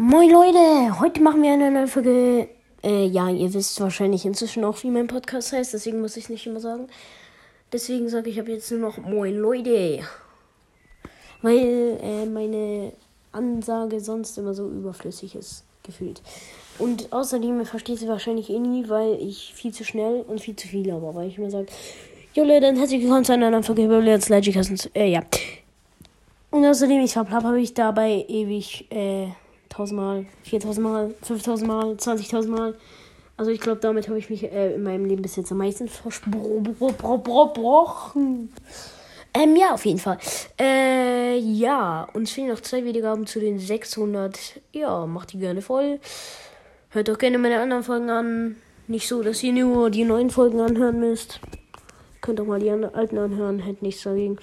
Moin Leute, heute machen wir eine neue Folge. Äh, ja, ihr wisst wahrscheinlich inzwischen auch, wie mein Podcast heißt, deswegen muss ich es nicht immer sagen. Deswegen sage ich ab jetzt nur noch Moin Leute. Weil äh, meine Ansage sonst immer so überflüssig ist, gefühlt. Und außerdem versteht sie wahrscheinlich eh nie, weil ich viel zu schnell und viel zu viel laber, weil ich immer sage, Jo Leute, dann herzlich willkommen zu einer neuen Folge über Let's Cousins. Äh, ja. Und außerdem, ich verplapp, habe ich dabei ewig, äh, 1000 Mal, 4000 Mal, 5000 Mal, 20.000 Mal. Also ich glaube, damit habe ich mich äh, in meinem Leben bis jetzt am meisten versprochen. Ähm, ja, auf jeden Fall. Äh, ja, uns fehlen noch zwei Wiedergaben zu den 600. Ja, macht die gerne voll. Hört doch gerne meine anderen Folgen an. Nicht so, dass ihr nur die neuen Folgen anhören müsst. Könnt auch mal die alten anhören, hätte nichts dagegen.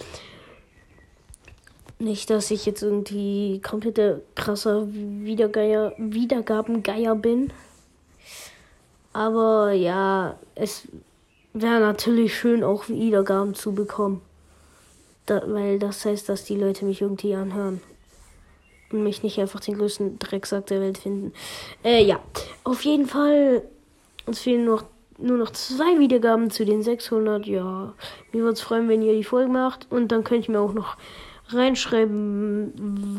Nicht, dass ich jetzt irgendwie komplette krasser Wiedergeier, Wiedergabengeier bin. Aber ja, es wäre natürlich schön, auch Wiedergaben zu bekommen. Da, weil das heißt, dass die Leute mich irgendwie anhören. Und mich nicht einfach den größten Drecksack der Welt finden. Äh, ja. Auf jeden Fall. Uns fehlen noch, nur noch zwei Wiedergaben zu den 600. Ja. Mir würde es freuen, wenn ihr die Folge macht. Und dann könnt ihr mir auch noch reinschreiben,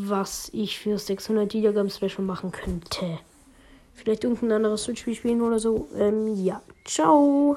was ich für 600 Wiedergaben Special machen könnte. Vielleicht irgendein anderes Switch-Spiel spielen oder so. Ähm, ja. Ciao.